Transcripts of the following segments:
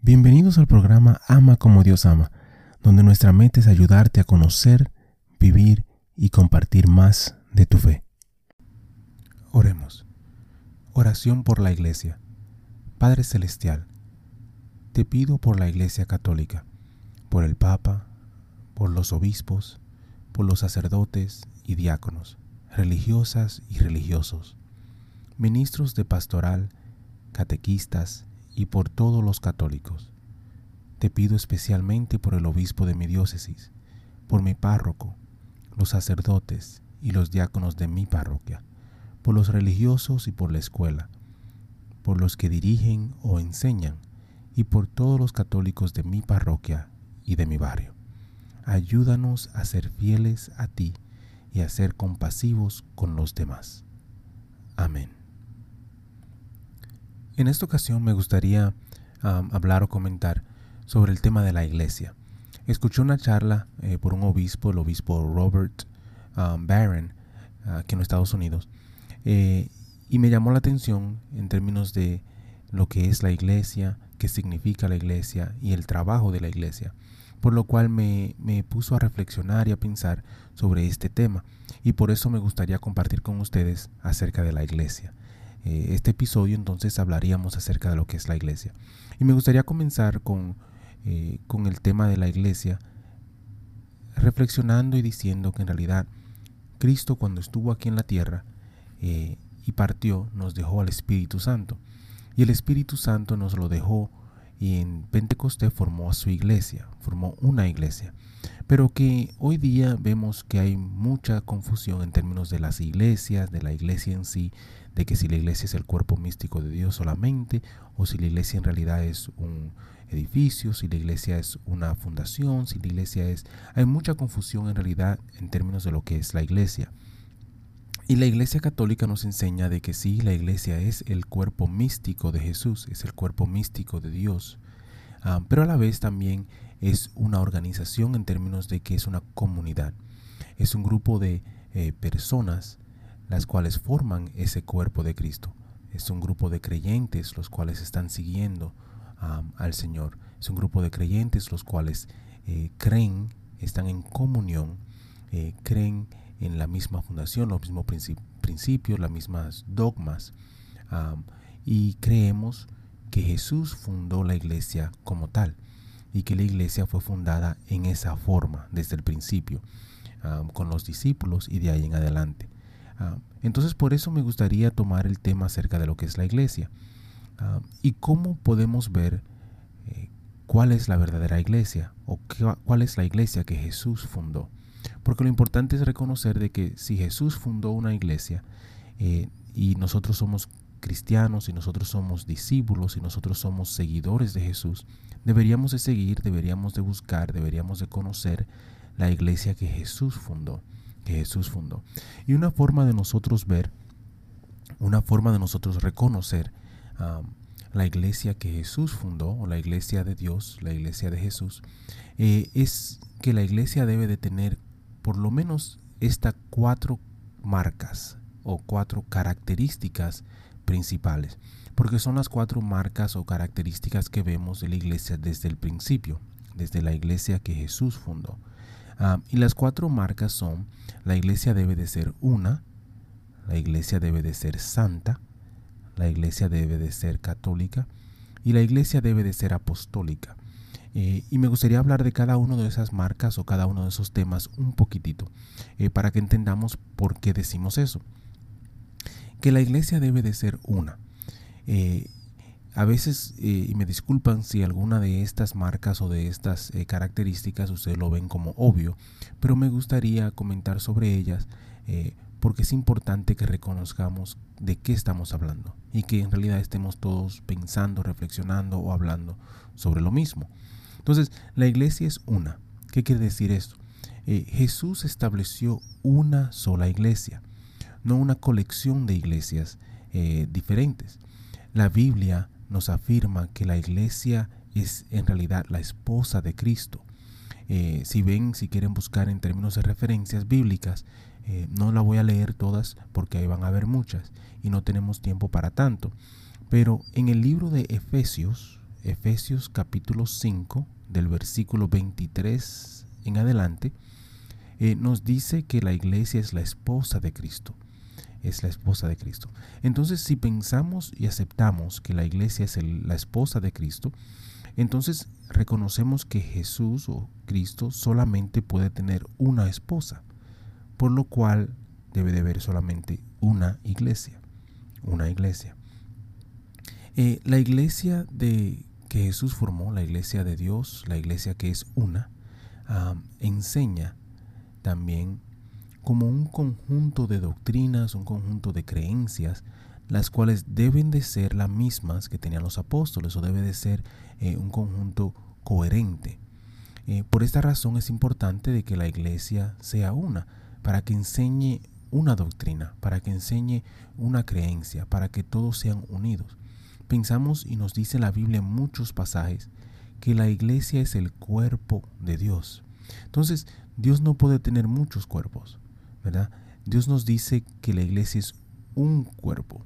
Bienvenidos al programa Ama como Dios ama, donde nuestra meta es ayudarte a conocer, vivir y compartir más de tu fe. Oremos. Oración por la Iglesia. Padre Celestial, te pido por la Iglesia Católica, por el Papa, por los obispos, por los sacerdotes y diáconos, religiosas y religiosos, ministros de pastoral, catequistas y por todos los católicos. Te pido especialmente por el obispo de mi diócesis, por mi párroco, los sacerdotes y los diáconos de mi parroquia, por los religiosos y por la escuela, por los que dirigen o enseñan y por todos los católicos de mi parroquia y de mi barrio. Ayúdanos a ser fieles a ti y a ser compasivos con los demás. Amén. En esta ocasión me gustaría hablar o comentar sobre el tema de la iglesia. Escuché una charla eh, por un obispo, el obispo Robert Barron, aquí en Estados Unidos, eh, y me llamó la atención en términos de lo que es la iglesia, qué significa la iglesia y el trabajo de la iglesia, por lo cual me, me puso a reflexionar y a pensar sobre este tema, y por eso me gustaría compartir con ustedes acerca de la iglesia. Eh, este episodio entonces hablaríamos acerca de lo que es la iglesia. Y me gustaría comenzar con, eh, con el tema de la iglesia, reflexionando y diciendo que en realidad Cristo cuando estuvo aquí en la tierra eh, y partió nos dejó al Espíritu Santo. Y el Espíritu Santo nos lo dejó y en Pentecostés formó a su iglesia, formó una iglesia. Pero que hoy día vemos que hay mucha confusión en términos de las iglesias, de la iglesia en sí, de que si la iglesia es el cuerpo místico de Dios solamente, o si la iglesia en realidad es un edificio, si la iglesia es una fundación, si la iglesia es... Hay mucha confusión en realidad en términos de lo que es la iglesia. Y la iglesia católica nos enseña de que sí, la iglesia es el cuerpo místico de Jesús, es el cuerpo místico de Dios, ah, pero a la vez también es una organización en términos de que es una comunidad, es un grupo de eh, personas las cuales forman ese cuerpo de Cristo. Es un grupo de creyentes los cuales están siguiendo al Señor. Es un grupo de creyentes los cuales eh, creen, están en comunión, eh, creen en la misma fundación, los mismos principios, las mismas dogmas. y creemos que Jesús fundó la iglesia como tal y que la iglesia fue fundada en esa forma desde el principio, con los discípulos y de ahí en adelante. Ah, entonces por eso me gustaría tomar el tema acerca de lo que es la iglesia ah, y cómo podemos ver eh, cuál es la verdadera iglesia o cuál es la iglesia que Jesús fundó. Porque lo importante es reconocer de que si Jesús fundó una iglesia eh, y nosotros somos cristianos y nosotros somos discípulos y nosotros somos seguidores de Jesús, deberíamos de seguir, deberíamos de buscar, deberíamos de conocer la iglesia que Jesús fundó. Jesús fundó. Y una forma de nosotros ver, una forma de nosotros reconocer la iglesia que Jesús fundó, o la iglesia de Dios, la iglesia de Jesús, eh, es que la iglesia debe de tener por lo menos estas cuatro marcas o cuatro características principales, porque son las cuatro marcas o características que vemos de la iglesia desde el principio, desde la iglesia que Jesús fundó. Ah, y las cuatro marcas son, la iglesia debe de ser una, la iglesia debe de ser santa, la iglesia debe de ser católica y la iglesia debe de ser apostólica. Eh, y me gustaría hablar de cada una de esas marcas o cada uno de esos temas un poquitito, eh, para que entendamos por qué decimos eso. Que la iglesia debe de ser una. Eh, a veces, eh, y me disculpan si alguna de estas marcas o de estas eh, características ustedes lo ven como obvio, pero me gustaría comentar sobre ellas eh, porque es importante que reconozcamos de qué estamos hablando y que en realidad estemos todos pensando, reflexionando o hablando sobre lo mismo. Entonces, la iglesia es una. ¿Qué quiere decir esto? Jesús estableció una sola iglesia, no una colección de iglesias diferentes. La Biblia nos afirma que la iglesia es en realidad la esposa de Cristo. Eh, si ven, si quieren buscar en términos de referencias bíblicas, eh, no la voy a leer todas porque ahí van a haber muchas y no tenemos tiempo para tanto. Pero en el libro de Efesios, Efesios capítulo 5, del versículo 23 en adelante, eh, nos dice que la iglesia es la esposa de Cristo. Es la esposa de Cristo. Entonces, si pensamos y aceptamos que la iglesia es la esposa de Cristo, entonces reconocemos que Jesús o Cristo solamente puede tener una esposa, por lo cual debe de haber solamente una iglesia. Una iglesia. Eh, la iglesia de que Jesús formó, la iglesia de Dios, la iglesia que es una, ah, enseña también como un conjunto de doctrinas, un conjunto de creencias, las cuales deben de ser las mismas que tenían los apóstoles o debe de ser eh, un conjunto coherente. Eh, por esta razón es importante de que la iglesia sea una, para que enseñe una doctrina, para que enseñe una creencia, para que todos sean unidos. Pensamos y nos dice la Biblia en muchos pasajes que la iglesia es el cuerpo de Dios. Entonces, Dios no puede tener muchos cuerpos, Dios nos dice que la iglesia es un cuerpo,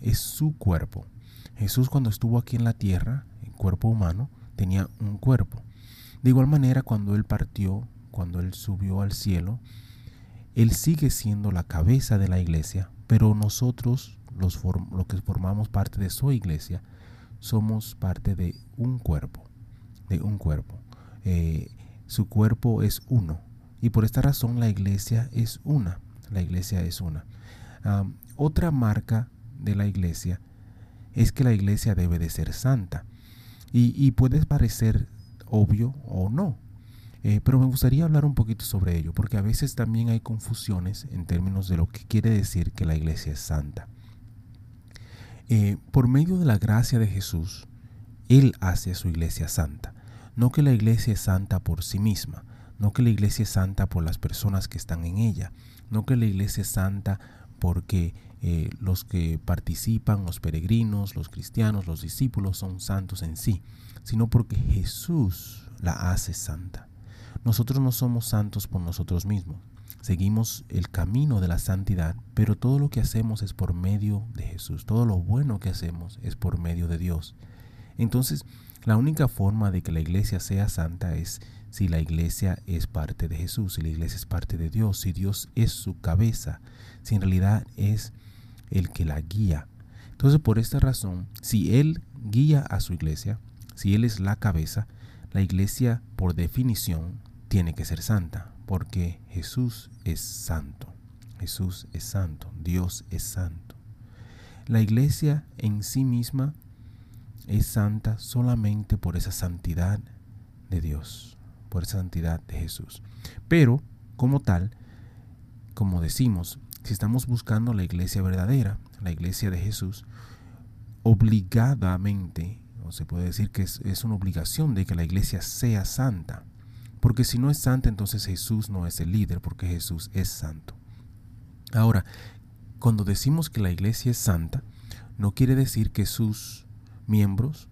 es su cuerpo. Jesús cuando estuvo aquí en la tierra, en cuerpo humano, tenía un cuerpo. De igual manera, cuando Él partió, cuando Él subió al cielo, Él sigue siendo la cabeza de la iglesia, pero nosotros los, que formamos parte de su iglesia, somos parte de un cuerpo, de un cuerpo. Eh, su cuerpo es uno. Y por esta razón la iglesia es una. La iglesia es una. otra marca de la iglesia es que la iglesia debe de ser santa. Y, puede parecer obvio o no. Eh, pero me gustaría hablar un poquito sobre ello, porque a veces también hay confusiones en términos de lo que quiere decir que la iglesia es santa. Eh, por medio de la gracia de Jesús, Él hace a su iglesia santa. No que la iglesia es santa por sí misma, no que la iglesia es santa por las personas que están en ella, no que la iglesia es santa porque eh, los que participan, los peregrinos, los cristianos, los discípulos son santos en sí, sino porque Jesús la hace santa. Nosotros no somos santos por nosotros mismos, seguimos el camino de la santidad, pero todo lo que hacemos es por medio de Jesús, todo lo bueno que hacemos es por medio de Dios. Entonces, la única forma de que la iglesia sea santa es si la iglesia es parte de Jesús, si la iglesia es parte de Dios, si Dios es su cabeza, si en realidad es el que la guía. Entonces, por esta razón, si Él guía a su iglesia, si Él es la cabeza, la iglesia por definición tiene que ser santa porque Jesús es santo. Jesús es santo, Dios es santo. La iglesia en sí misma es santa solamente por esa santidad de Dios, por esa santidad de Jesús. Pero, como tal, como decimos, si estamos buscando la iglesia verdadera, la iglesia de Jesús, obligadamente, o se puede decir que es, una obligación de que la iglesia sea santa. Porque si no es santa, entonces Jesús no es el líder, porque Jesús es santo. Ahora, cuando decimos que la iglesia es santa, no quiere decir que sus miembros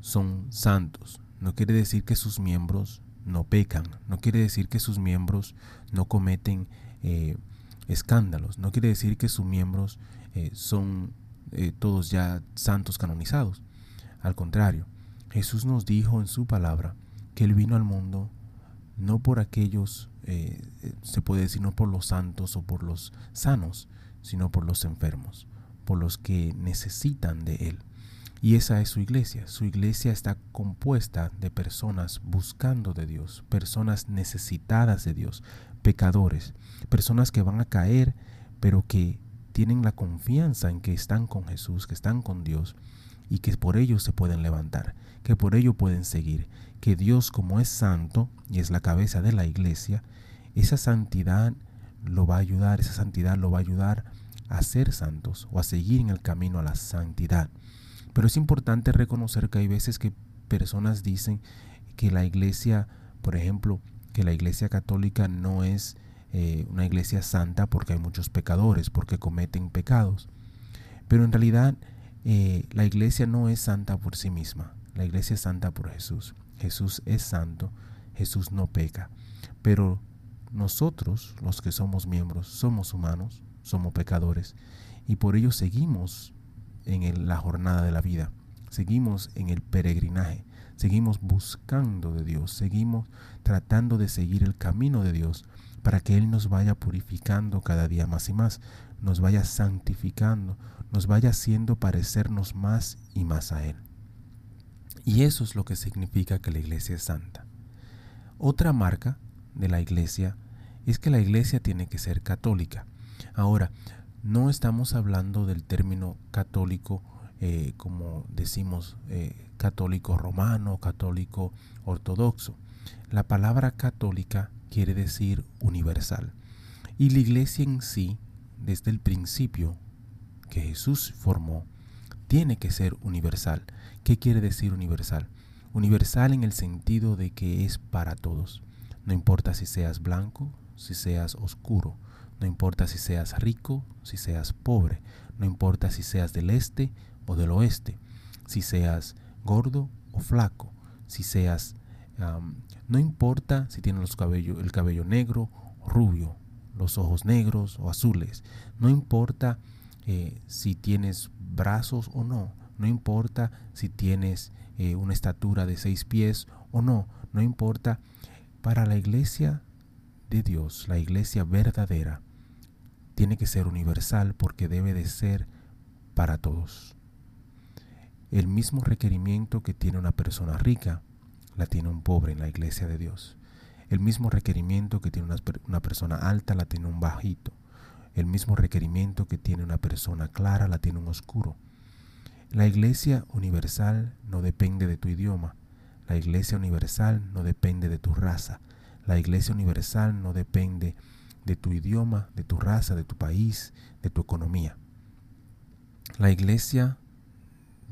son santos. No quiere decir que sus miembros no pecan. No quiere decir que sus miembros no cometen eh, escándalos. No quiere decir que sus miembros eh, son eh, todos ya santos canonizados. Al contrario, Jesús nos dijo en su palabra que Él vino al mundo no por aquellos, se puede decir, no por los santos o por los sanos, sino por los enfermos, por los que necesitan de Él. Y esa es su iglesia. Su iglesia está compuesta de personas buscando de Dios, personas necesitadas de Dios, pecadores, personas que van a caer, pero que tienen la confianza en que están con Jesús, que están con Dios y que por ello se pueden levantar, que por ello pueden seguir, que Dios como es santo y es la cabeza de la iglesia, esa santidad lo va a ayudar, esa santidad lo va a ayudar a ser santos o a seguir en el camino a la santidad. Pero es importante reconocer que hay veces que personas dicen que la iglesia, por ejemplo, que la iglesia católica no es eh, una iglesia santa porque hay muchos pecadores, porque cometen pecados. Pero en realidad eh, la iglesia no es santa por sí misma, la iglesia es santa por Jesús. Jesús es santo, Jesús no peca. Pero nosotros, los que somos miembros, somos humanos, somos pecadores, y por ello seguimos en la jornada de la vida. seguimos en el peregrinaje, seguimos buscando de Dios, seguimos tratando de seguir el camino de Dios para que Él nos vaya purificando cada día más y más, nos vaya santificando, nos vaya haciendo parecernos más y más a Él. Y eso es lo que significa que la iglesia es santa. Otra marca de la iglesia es que la iglesia tiene que ser católica. Ahora, no estamos hablando del término católico eh, como decimos eh, católico romano, católico ortodoxo. La palabra católica quiere decir universal. Y la iglesia en sí, desde el principio que Jesús formó, tiene que ser universal. ¿Qué quiere decir universal? Universal en el sentido de que es para todos. No importa si seas blanco, si seas oscuro, no importa si seas rico, si seas pobre, no importa si seas del este o del oeste, si seas gordo o flaco, si seas... no importa si tienes los el cabello negro o rubio, los ojos negros o azules, no importa eh, si tienes brazos o no, no importa si tienes eh, una estatura de seis pies o no, no importa. Para la iglesia de Dios, la iglesia verdadera, tiene que ser universal porque debe de ser para todos. El mismo requerimiento que tiene una persona rica, la tiene un pobre en la iglesia de Dios. El mismo requerimiento que tiene una, persona alta, la tiene un bajito. El mismo requerimiento que tiene una persona clara, la tiene un oscuro. La iglesia universal no depende de tu idioma. La iglesia universal no depende de tu raza. La iglesia universal no depende de tu idioma, de tu raza, de tu país, de tu economía. La iglesia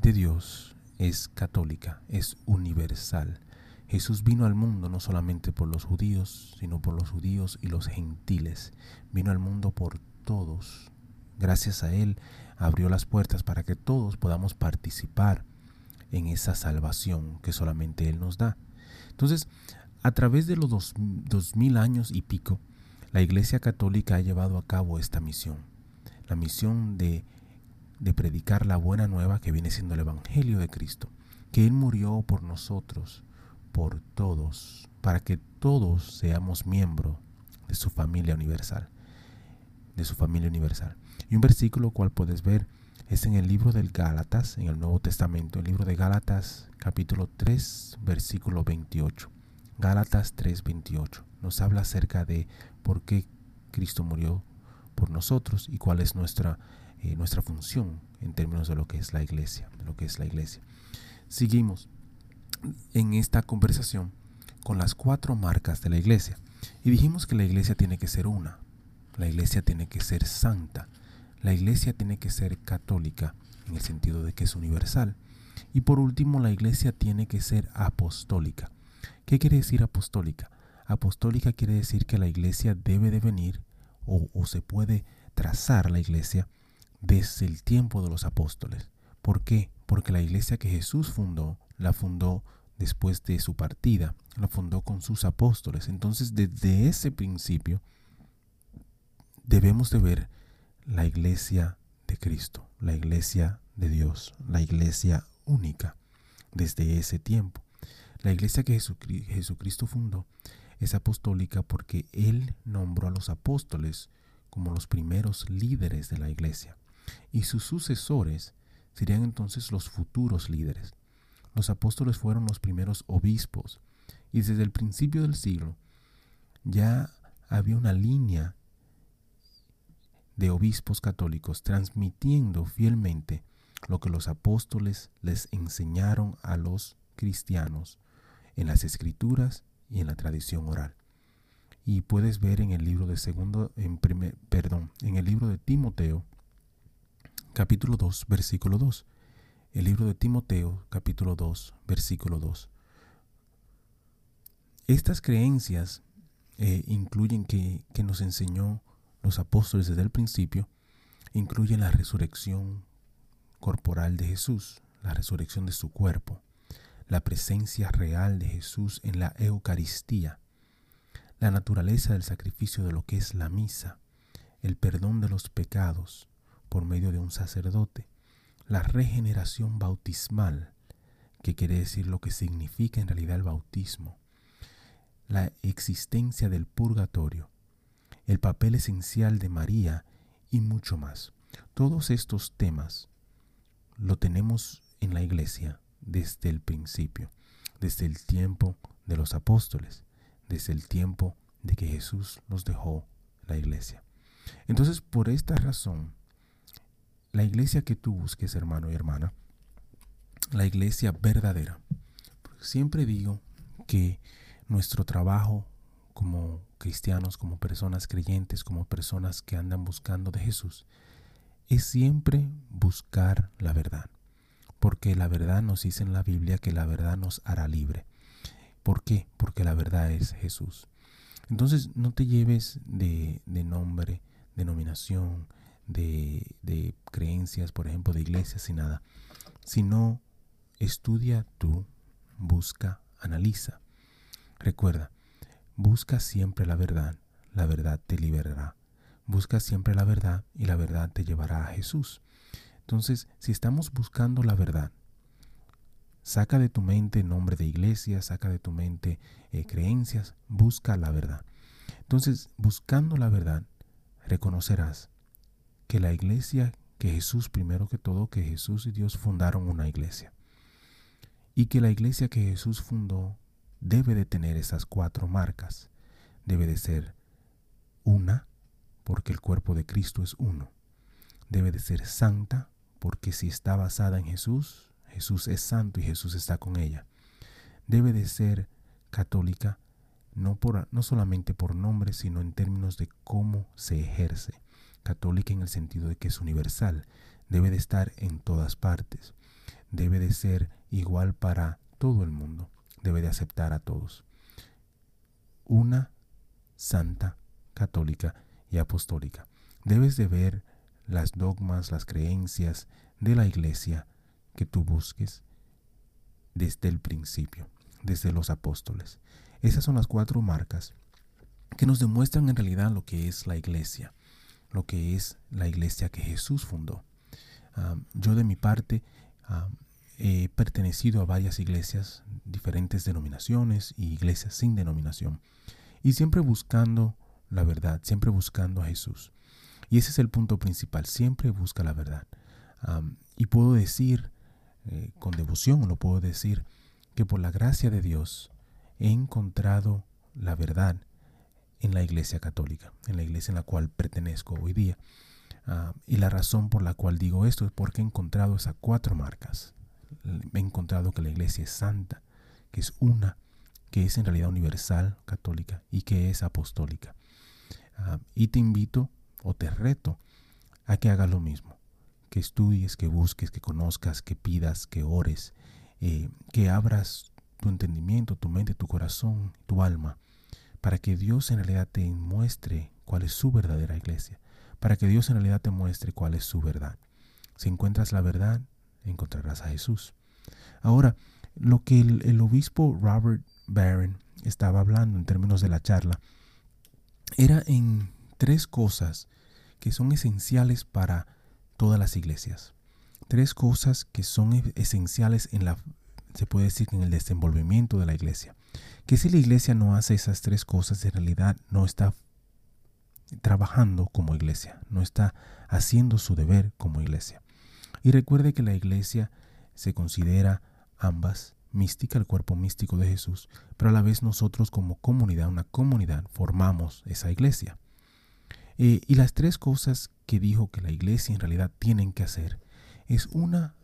de Dios es católica, es universal. Jesús vino al mundo no solamente por los judíos, sino por los judíos y los gentiles. Vino al mundo por todos. Gracias a Él abrió las puertas para que todos podamos participar en esa salvación que solamente Él nos da. Entonces, a través de los dos, mil años y pico, la Iglesia Católica ha llevado a cabo esta misión, la misión de, de predicar la buena nueva que viene siendo el Evangelio de Cristo, que Él murió por nosotros, por todos, para que todos seamos miembros de su familia universal, de su familia universal. Y un versículo cual puedes ver es en el libro del Gálatas, en el Nuevo Testamento, el libro de Gálatas capítulo 3, versículo 28. Gálatas 3:28 nos habla acerca de por qué Cristo murió por nosotros y cuál es nuestra, eh, nuestra función en términos de lo que es la iglesia, de lo que es la iglesia. Seguimos en esta conversación con las cuatro marcas de la iglesia y dijimos que la iglesia tiene que ser una, la iglesia tiene que ser santa, la iglesia tiene que ser católica en el sentido de que es universal y por último la iglesia tiene que ser apostólica. ¿Qué quiere decir apostólica? Apostólica quiere decir que la iglesia debe de venir o, se puede trazar la iglesia desde el tiempo de los apóstoles. ¿Por qué? Porque la iglesia que Jesús fundó, la fundó después de su partida, la fundó con sus apóstoles. Entonces, desde ese principio, debemos de ver la iglesia de Cristo, la iglesia de Dios, la iglesia única, desde ese tiempo. La iglesia que Jesucristo fundó es apostólica porque Él nombró a los apóstoles como los primeros líderes de la iglesia y sus sucesores serían entonces los futuros líderes. Los apóstoles fueron los primeros obispos y desde el principio del siglo ya había una línea de obispos católicos transmitiendo fielmente lo que los apóstoles les enseñaron a los cristianos en las escrituras y en la tradición oral. Y puedes ver en el libro de segundo, en perdón, en el libro de Timoteo, capítulo 2, versículo 2. El libro de Timoteo, capítulo 2, versículo 2. Estas creencias eh, incluyen que, que nos enseñó los apóstoles desde el principio, incluyen la resurrección corporal de Jesús, la resurrección de su cuerpo, la presencia real de Jesús en la Eucaristía, la naturaleza del sacrificio de lo que es la misa, el perdón de los pecados por medio de un sacerdote, la regeneración bautismal, que quiere decir lo que significa en realidad el bautismo, la existencia del purgatorio, el papel esencial de María y mucho más. Todos estos temas lo tenemos en la iglesia desde el principio, desde el tiempo de los apóstoles, desde el tiempo de que Jesús nos dejó la iglesia. Entonces, por esta razón, la iglesia que tú busques, hermano y hermana, la iglesia verdadera, siempre digo que nuestro trabajo como cristianos, como personas creyentes, como personas que andan buscando de Jesús, es siempre buscar la verdad. Porque la verdad nos dice en la Biblia que la verdad nos hará libre. ¿Por qué? Porque la verdad es Jesús. Entonces no te lleves de, nombre, denominación, de, de creencias, por ejemplo, de iglesias y nada, sino estudia tú, busca, analiza. Recuerda, busca siempre la verdad, la verdad te liberará. Busca siempre la verdad y la verdad te llevará a Jesús. Entonces, si estamos buscando la verdad, Saca de tu mente nombre de iglesia, saca de tu mente eh, creencias, busca la verdad. Entonces, buscando la verdad, reconocerás que la iglesia, que Jesús, primero que todo, que Jesús y Dios fundaron una iglesia. Y que la iglesia que Jesús fundó debe de tener esas cuatro marcas. Debe de ser una, porque el cuerpo de Cristo es uno. Debe de ser santa, porque si está basada en Jesús, Jesús es santo y Jesús está con ella. Debe de ser católica no, por, no solamente por nombre, sino en términos de cómo se ejerce. Católica en el sentido de que es universal, debe de estar en todas partes, debe de ser igual para todo el mundo, debe de aceptar a todos. Una santa, católica y apostólica. Debes de ver las dogmas, las creencias de la iglesia que tú busques desde el principio, desde los apóstoles. Esas son las cuatro marcas que nos demuestran en realidad lo que es la iglesia, lo que es la iglesia que Jesús fundó. Ah, yo de mi parte ah, he pertenecido a varias iglesias, diferentes denominaciones y iglesias sin denominación, y siempre buscando la verdad, siempre buscando a Jesús. Y ese es el punto principal, siempre busca la verdad. Y puedo decir eh, con devoción lo puedo decir, que por la gracia de Dios he encontrado la verdad en la iglesia católica, en la iglesia en la cual pertenezco hoy día. Y la razón por la cual digo esto es porque he encontrado esas cuatro marcas. He encontrado que la iglesia es santa, que es una, que es en realidad universal, católica y que es apostólica. Y te invito o te reto a que hagas lo mismo que estudies, que busques, que conozcas, que pidas, que ores, eh, que abras tu entendimiento, tu mente, tu corazón, tu alma, para que Dios en realidad te muestre cuál es su verdadera iglesia, para que Dios en realidad te muestre cuál es su verdad. Si encuentras la verdad, encontrarás a Jesús. Ahora, lo que el, el obispo Robert Barron estaba hablando en términos de la charla, era en tres cosas que son esenciales para todas las iglesias. Tres cosas que son e-, esenciales en la, se puede decir, en el desenvolvimiento de la iglesia. Que si la iglesia no hace esas tres cosas, en realidad no está trabajando como iglesia, no está haciendo su deber como iglesia. Y recuerde que la iglesia se considera ambas mística, el cuerpo místico de Jesús, pero a la vez nosotros como comunidad, una comunidad, formamos esa iglesia. Eh, y las tres cosas que dijo que la iglesia en realidad tienen que hacer es una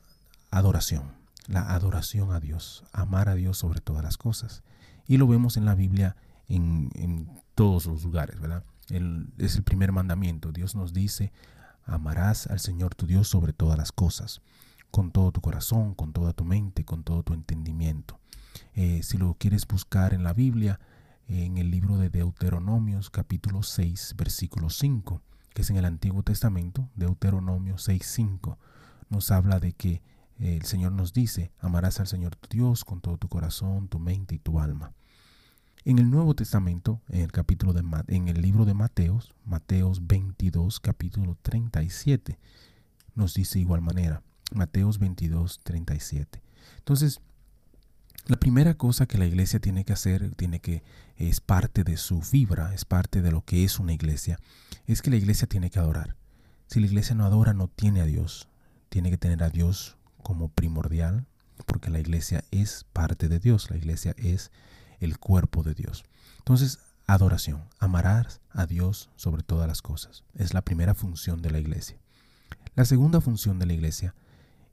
adoración, la adoración a Dios, amar a Dios sobre todas las cosas. Y lo vemos en la Biblia en, todos los lugares, ¿verdad? es el primer mandamiento. Dios nos dice, amarás al Señor tu Dios sobre todas las cosas, con todo tu corazón, con toda tu mente, con todo tu entendimiento. Eh, si lo quieres buscar en la Biblia, en el libro de Deuteronomios capítulo 6 versículo 5, que es en el Antiguo Testamento, Deuteronomio 6.5, nos habla de que el Señor nos dice, amarás al Señor tu Dios con todo tu corazón, tu mente y tu alma. En el Nuevo Testamento, en el capítulo de en el libro de Mateos, Mateos 22, capítulo 37, nos dice igual manera, Mateos 22, 37. Entonces, la primera cosa que la iglesia tiene que hacer, tiene que es parte de su fibra, es parte de lo que es una iglesia, es que la iglesia tiene que adorar. Si la iglesia no adora, no tiene a Dios. Tiene que tener a Dios como primordial, porque la iglesia es parte de Dios, la iglesia es el cuerpo de Dios. Entonces, adoración, amarás a Dios sobre todas las cosas, es la primera función de la iglesia. La segunda función de la iglesia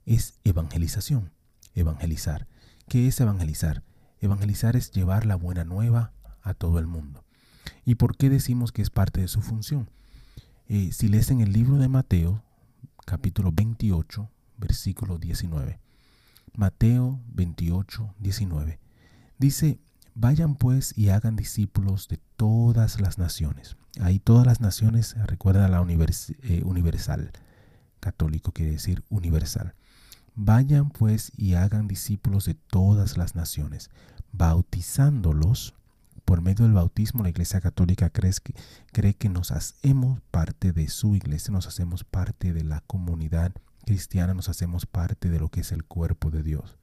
es evangelización, evangelizar. ¿Qué es evangelizar? Evangelizar es llevar la buena nueva a todo el mundo. ¿Y por qué decimos que es parte de su función? Eh, si lees en el libro de Mateo, capítulo 28, versículo 19. Mateo 28, 19. Dice, vayan pues y hagan discípulos de todas las naciones. Ahí todas las naciones, recuerda la eh, universal. Católico quiere decir universal. Vayan pues y hagan discípulos de todas las naciones, bautizándolos. Por medio del bautismo la Iglesia Católica cree que, cree que nos hacemos parte de su iglesia, nos hacemos parte de la comunidad cristiana, nos hacemos parte de lo que es el cuerpo de Dios.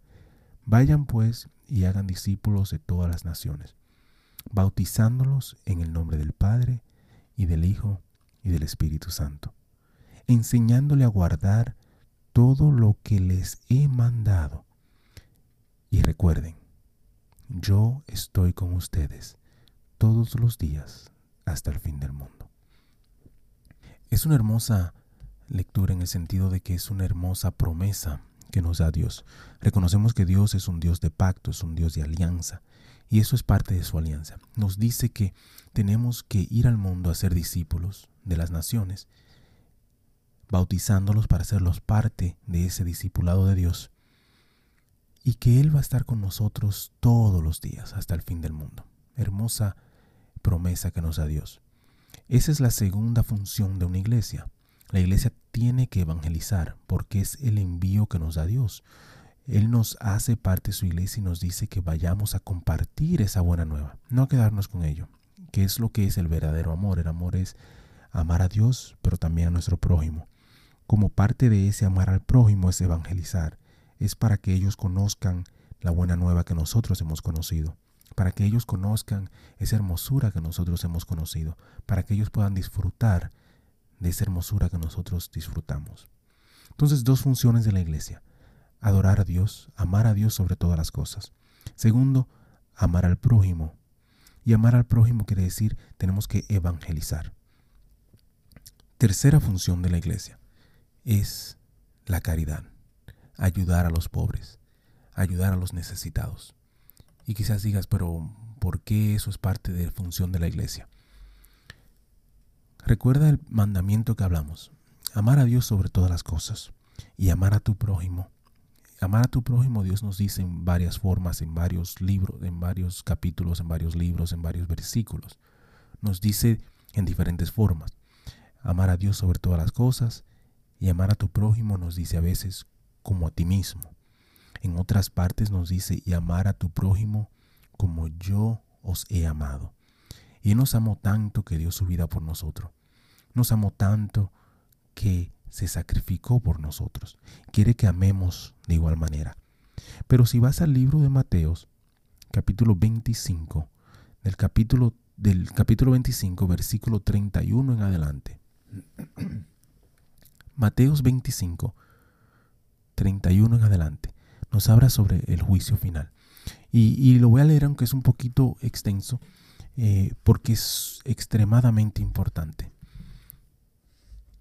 Vayan pues y hagan discípulos de todas las naciones, bautizándolos en el nombre del Padre y del Hijo y del Espíritu Santo, enseñándole a guardar todo lo que les he mandado. Y recuerden, yo estoy con ustedes todos los días hasta el fin del mundo. Es una hermosa lectura en el sentido de que es una hermosa promesa que nos da Dios. Reconocemos que Dios es un Dios de pacto, es un Dios de alianza, y eso es parte de su alianza. Nos dice que tenemos que ir al mundo a ser discípulos de las naciones bautizándolos para hacerlos parte de ese discipulado de Dios y que Él va a estar con nosotros todos los días hasta el fin del mundo. Hermosa promesa que nos da Dios. Esa es la segunda función de una iglesia. La iglesia tiene que evangelizar porque es el envío que nos da Dios. Él nos hace parte de su iglesia y nos dice que vayamos a compartir esa buena nueva, no a quedarnos con ello, que es lo que es el verdadero amor. El amor es amar a Dios, pero también a nuestro prójimo como parte de ese amar al prójimo es evangelizar, es para que ellos conozcan la buena nueva que nosotros hemos conocido, para que ellos conozcan esa hermosura que nosotros hemos conocido, para que ellos puedan disfrutar de esa hermosura que nosotros disfrutamos. Entonces, dos funciones de la iglesia. Adorar a Dios, amar a Dios sobre todas las cosas. Segundo, amar al prójimo. Y amar al prójimo quiere decir tenemos que evangelizar. Tercera función de la iglesia es la caridad, ayudar a los pobres, ayudar a los necesitados. Y quizás digas, pero ¿por qué eso es parte de la función de la iglesia? Recuerda el mandamiento que hablamos, amar a Dios sobre todas las cosas y amar a tu prójimo. Amar a tu prójimo, Dios nos dice en varias formas, en varios libros, en varios capítulos, en varios libros, en varios versículos. Nos dice en diferentes formas. Amar a Dios sobre todas las cosas y amar a tu prójimo nos dice a veces como a ti mismo. En otras partes nos dice y amar a tu prójimo como yo os he amado. Y nos amó tanto que dio su vida por nosotros. Nos amó tanto que se sacrificó por nosotros. Quiere que amemos de igual manera. Pero si vas al libro de Mateos, capítulo 25, del capítulo, del capítulo 25, versículo 31 en adelante. Mateos 25, 31 en adelante, nos habla sobre el juicio final. Y, lo voy a leer aunque es un poquito extenso, eh, porque es extremadamente importante.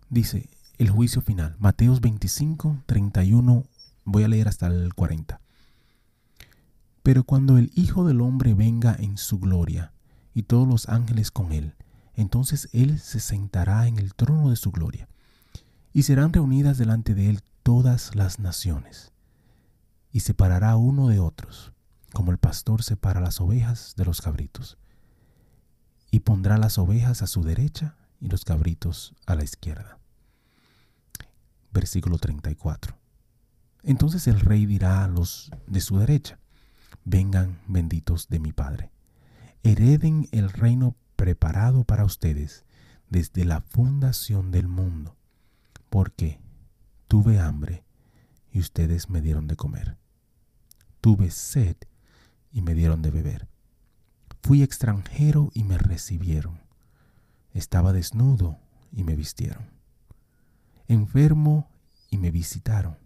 Dice, el juicio final, Mateos 25, 31, voy a leer hasta el 40. Pero cuando el Hijo del Hombre venga en su gloria y todos los ángeles con él, entonces él se sentará en el trono de su gloria y serán reunidas delante de él todas las naciones, y separará uno de otros, como el pastor separa las ovejas de los cabritos, y pondrá las ovejas a su derecha y los cabritos a la izquierda. Versículo 34. Entonces el rey dirá a los de su derecha, vengan benditos de mi Padre, hereden el reino preparado para ustedes desde la fundación del mundo porque tuve hambre y ustedes me dieron de comer. Tuve sed y me dieron de beber. Fui extranjero y me recibieron. Estaba desnudo y me vistieron. Enfermo y me visitaron.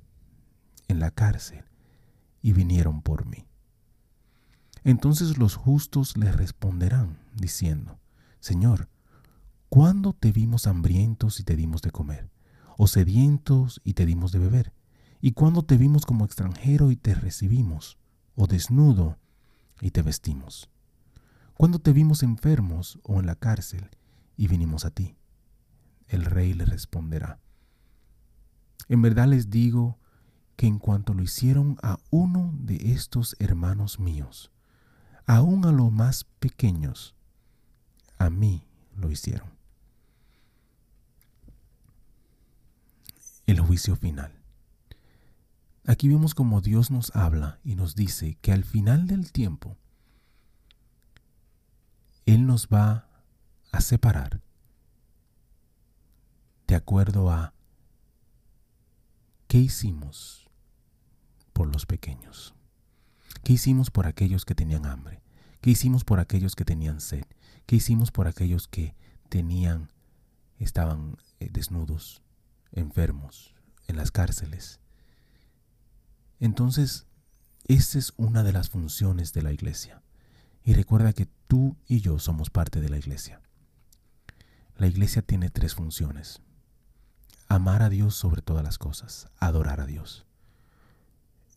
En la cárcel y vinieron por mí. Entonces los justos le responderán, diciendo, Señor, ¿cuándo te vimos hambrientos y te dimos de comer? ¿O sedientos y te dimos de beber? ¿Y cuándo te vimos como extranjero y te recibimos? ¿O desnudo y te vestimos? ¿Cuándo te vimos enfermos o en la cárcel y vinimos a ti? El rey le responderá, En verdad les digo que en cuanto lo hicieron a uno de estos hermanos míos, aun a los más pequeños, a mí lo hicieron. El juicio final. Aquí vemos como Dios nos habla y nos dice que al final del tiempo, Él nos va a separar de acuerdo a qué hicimos por los pequeños. ¿Qué hicimos por aquellos que tenían hambre? ¿Qué hicimos por aquellos que tenían sed? ¿Qué hicimos por aquellos que tenían, estaban eh, desnudos, enfermos, en las cárceles? Entonces, esa es una de las funciones de la iglesia. Y recuerda que tú y yo somos parte de la iglesia. La iglesia tiene tres funciones. Amar a Dios sobre todas las cosas, adorar a Dios.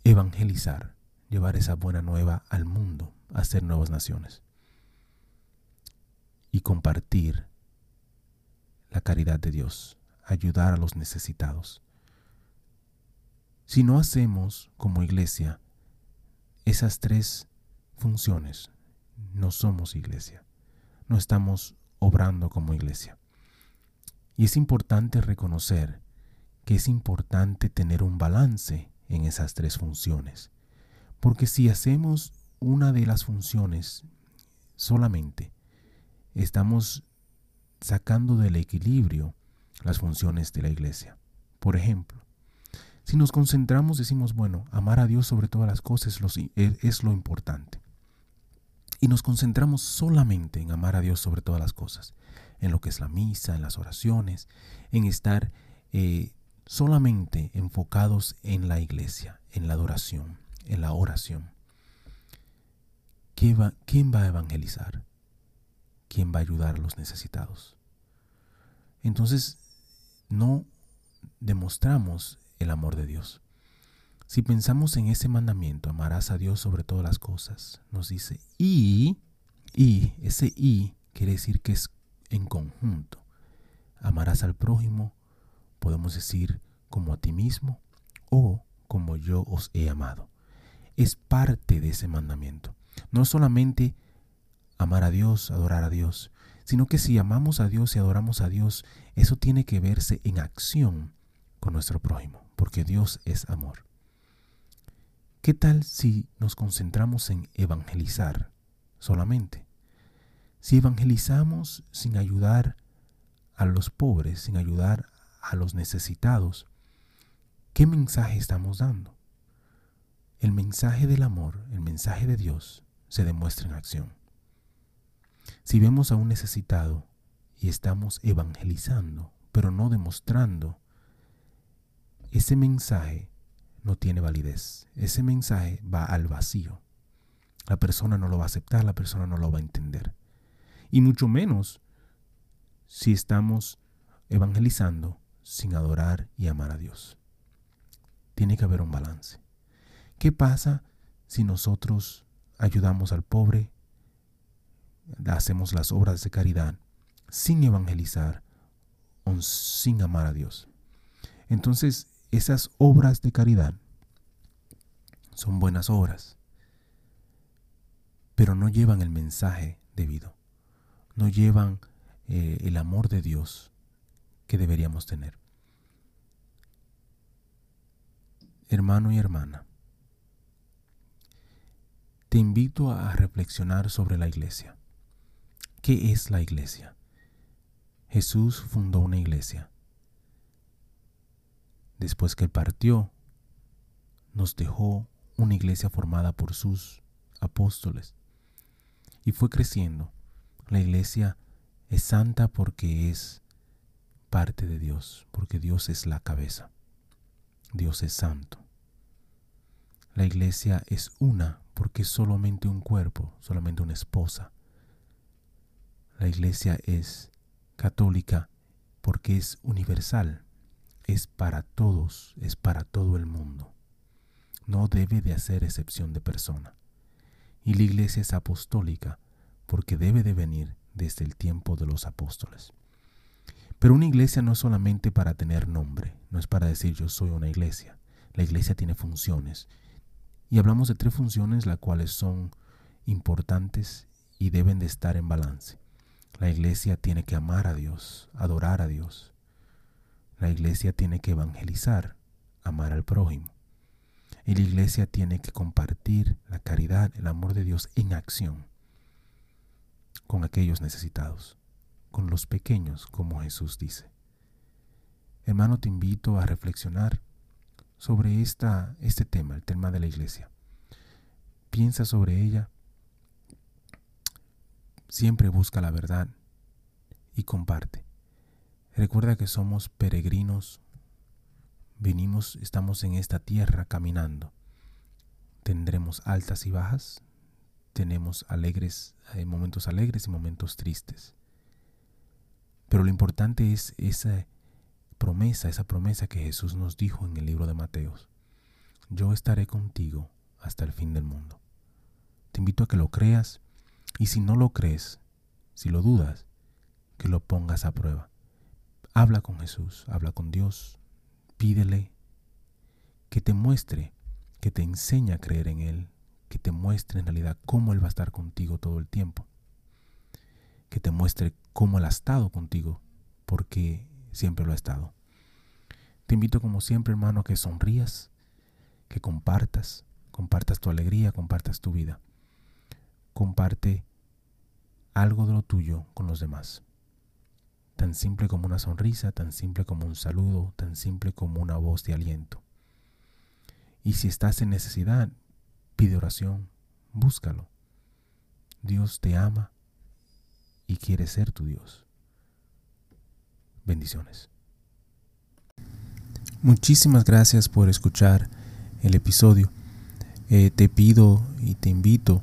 Evangelizar, llevar esa buena nueva al mundo, hacer nuevas naciones. Y compartir la caridad de Dios, ayudar a los necesitados. Si no hacemos como iglesia esas tres funciones, no somos iglesia, no estamos obrando como iglesia. Y es importante reconocer que es importante tener un balance en esas tres funciones. Porque si hacemos una de las funciones solamente, estamos sacando del equilibrio las funciones de la iglesia. Por ejemplo, si nos concentramos, decimos, bueno, amar a Dios sobre todas las cosas es lo, importante. Y nos concentramos solamente en amar a Dios sobre todas las cosas, en lo que es la misa, en las oraciones, en estar eh, solamente enfocados en la iglesia, en la adoración, en la oración. ¿Quién va, ¿Quién va a evangelizar? ¿Quién va a ayudar a los necesitados? Entonces, no demostramos el amor de Dios. Si pensamos en ese mandamiento, amarás a Dios sobre todas las cosas, nos dice, y, y, ese y quiere decir que es en conjunto. Amarás al prójimo, podemos decir, como a ti mismo, o como yo os he amado es parte de ese mandamiento. No solamente amar a Dios, adorar a Dios, sino que si amamos a Dios y adoramos a Dios, eso tiene que verse en acción con nuestro prójimo, porque Dios es amor. ¿Qué tal si nos concentramos en evangelizar solamente? Si evangelizamos sin ayudar a los pobres, sin ayudar a los necesitados, ¿qué mensaje estamos dando? el mensaje del amor, el mensaje de Dios, se demuestra en acción. Si vemos a un necesitado y estamos evangelizando, pero no demostrando, ese mensaje no tiene validez. Ese mensaje va al vacío. La persona no lo va a aceptar, la persona no lo va a entender. Y mucho menos si estamos evangelizando sin adorar y amar a Dios. Tiene que haber un balance. ¿Qué pasa si nosotros ayudamos al pobre, hacemos las obras de caridad sin evangelizar o sin amar a Dios? Entonces, esas obras de caridad son buenas obras, pero no llevan el mensaje debido, no llevan eh, el amor de Dios que deberíamos tener. Hermano y hermana, te invito a reflexionar sobre la iglesia. ¿Qué es la iglesia? Jesús fundó una iglesia. Después que partió, nos dejó una iglesia formada por sus apóstoles y fue creciendo. La iglesia es santa porque es parte de Dios, porque Dios es la cabeza. Dios es santo. La iglesia es una porque es solamente un cuerpo, solamente una esposa. La iglesia es católica porque es universal, es para todos, es para todo el mundo. No debe de hacer excepción de persona. Y la iglesia es apostólica porque debe de venir desde el tiempo de los apóstoles. Pero una iglesia no es solamente para tener nombre, no es para decir yo soy una iglesia. La iglesia tiene funciones. Y hablamos de tres funciones las cuales son importantes y deben de estar en balance. La iglesia tiene que amar a Dios, adorar a Dios. La iglesia tiene que evangelizar, amar al prójimo. Y la iglesia tiene que compartir la caridad, el amor de Dios en acción con aquellos necesitados, con los pequeños, como Jesús dice. Hermano, te invito a reflexionar sobre esta, este tema, el tema de la iglesia. Piensa sobre ella. Siempre busca la verdad y comparte. Recuerda que somos peregrinos, venimos, estamos en esta tierra caminando. Tendremos altas y bajas, tenemos alegres, eh, momentos alegres y momentos tristes. Pero lo importante es esa promesa, esa promesa que Jesús nos dijo en el libro de Mateos. Yo estaré contigo hasta el fin del mundo. Te invito a que lo creas y si no lo crees, si lo dudas, que lo pongas a prueba. Habla con Jesús, habla con Dios, pídele que te muestre, que te enseñe a creer en Él, que te muestre en realidad cómo Él va a estar contigo todo el tiempo. Que te muestre cómo Él ha estado contigo, porque siempre lo ha estado. Te invito como siempre, hermano, a que sonrías, que compartas, compartas tu alegría, compartas tu vida. Comparte algo de lo tuyo con los demás. Tan simple como una sonrisa, tan simple como un saludo, tan simple como una voz de aliento. Y si estás en necesidad, Pide oración, búscalo. Dios te ama y quiere ser tu Dios. Bendiciones. Muchísimas gracias por escuchar el episodio. Eh, te pido y te invito